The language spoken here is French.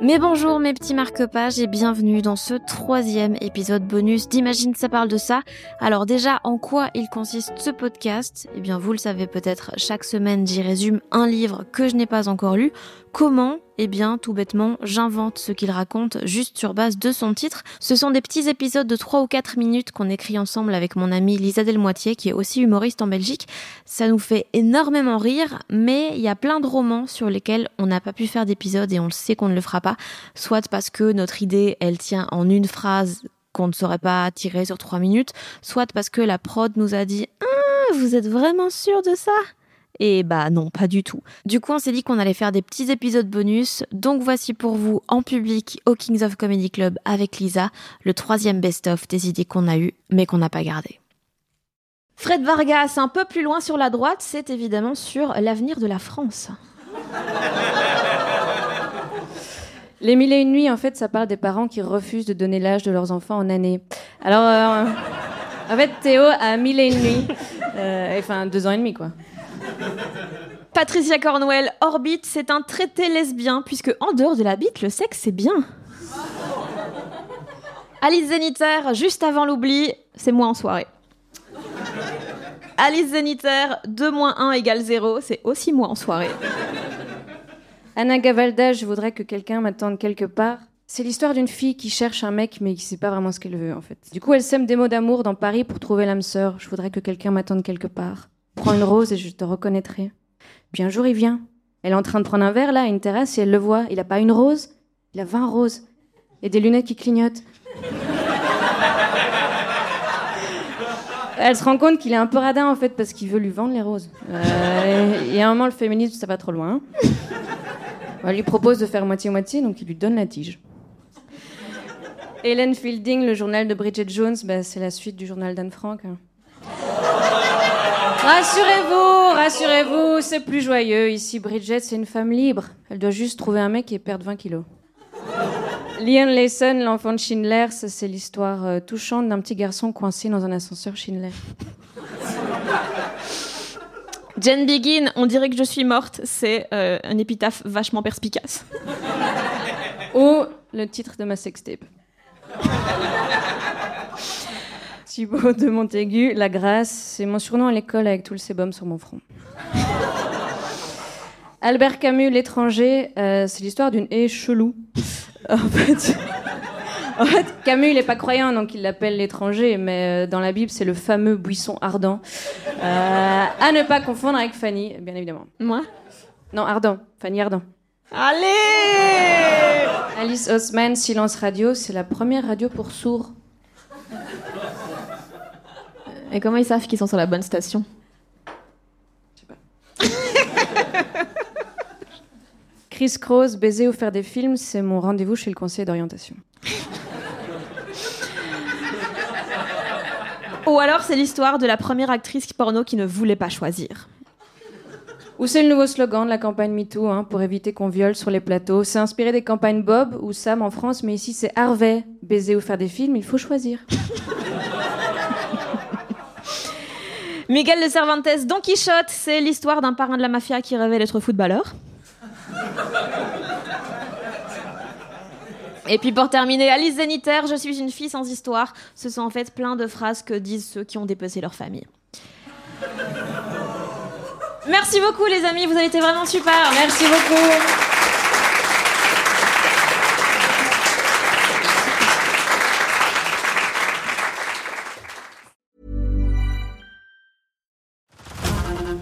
Mais bonjour mes petits marque-pages et bienvenue dans ce troisième épisode bonus d'Imagine ça parle de ça. Alors déjà, en quoi il consiste ce podcast? Eh bien vous le savez peut-être, chaque semaine j'y résume un livre que je n'ai pas encore lu. Comment eh bien, tout bêtement, j'invente ce qu'il raconte juste sur base de son titre. Ce sont des petits épisodes de 3 ou 4 minutes qu'on écrit ensemble avec mon amie Lisa Delmoitier, qui est aussi humoriste en Belgique. Ça nous fait énormément rire, mais il y a plein de romans sur lesquels on n'a pas pu faire d'épisodes et on le sait qu'on ne le fera pas. Soit parce que notre idée, elle tient en une phrase qu'on ne saurait pas tirer sur 3 minutes, soit parce que la prod nous a dit ah, vous êtes vraiment sûr de ça? Et bah non, pas du tout. Du coup, on s'est dit qu'on allait faire des petits épisodes bonus. Donc voici pour vous en public au Kings of Comedy Club avec Lisa, le troisième best-of des idées qu'on a eues mais qu'on n'a pas gardées. Fred Vargas, un peu plus loin sur la droite, c'est évidemment sur l'avenir de la France. Les mille et une nuits, en fait, ça parle des parents qui refusent de donner l'âge de leurs enfants en année. Alors, euh, en fait, Théo a mille et une nuits. Euh, enfin, deux ans et demi, quoi. Patricia Cornwell, Orbite, c'est un traité lesbien, puisque en dehors de la bite, le sexe, c'est bien. Alice Zéniter, juste avant l'oubli, c'est moi en soirée. Alice Zéniter, 2 moins 1 égale 0, c'est aussi moi en soirée. Anna Gavalda, je voudrais que quelqu'un m'attende quelque part. C'est l'histoire d'une fille qui cherche un mec mais qui sait pas vraiment ce qu'elle veut en fait. Du coup, elle sème des mots d'amour dans Paris pour trouver l'âme sœur. Je voudrais que quelqu'un m'attende quelque part. Prends une rose et je te reconnaîtrai. Puis un jour, il vient. Elle est en train de prendre un verre là, à une terrasse, et elle le voit. Il a pas une rose, il a 20 roses. Et des lunettes qui clignotent. Elle se rend compte qu'il est un peu radin en fait parce qu'il veut lui vendre les roses. Euh, et à un moment, le féminisme, ça va trop loin. Elle lui propose de faire moitié-moitié, donc il lui donne la tige. Hélène Fielding, le journal de Bridget Jones, bah, c'est la suite du journal d'Anne Frank. Rassurez-vous, rassurez-vous, c'est plus joyeux. Ici, Bridget, c'est une femme libre. Elle doit juste trouver un mec et perdre 20 kilos. Liam Lawson, l'enfant de Schindler, c'est l'histoire euh, touchante d'un petit garçon coincé dans un ascenseur Schindler. Jen Begin, on dirait que je suis morte, c'est euh, un épitaphe vachement perspicace. Ou le titre de ma sextape. Thibaut de Montaigu, La Grâce, c'est mon surnom à l'école avec tout le sébum sur mon front. Albert Camus, L'étranger, euh, c'est l'histoire d'une haie chelou. En fait, en fait, Camus, il n'est pas croyant, donc il l'appelle l'étranger, mais euh, dans la Bible, c'est le fameux buisson ardent. Euh, à ne pas confondre avec Fanny, bien évidemment. Moi? Non, Ardent, Fanny Ardent. Allez Alice Osman, Silence Radio, c'est la première radio pour sourds. Et comment ils savent qu'ils sont sur la bonne station Chris Cross, Baiser ou faire des films, c'est mon rendez-vous chez le conseiller d'orientation. Ou alors c'est l'histoire de la première actrice porno qui ne voulait pas choisir. Ou c'est le nouveau slogan de la campagne MeToo hein, pour éviter qu'on viole sur les plateaux. C'est inspiré des campagnes Bob ou Sam en France, mais ici c'est Harvey. Baiser ou faire des films, il faut choisir. Miguel de Cervantes, Don Quichotte, c'est l'histoire d'un parrain de la mafia qui rêvait d'être footballeur. Et puis pour terminer, Alice Zéniter, je suis une fille sans histoire. Ce sont en fait plein de phrases que disent ceux qui ont dépecé leur famille. Merci beaucoup les amis, vous avez été vraiment super. Merci beaucoup.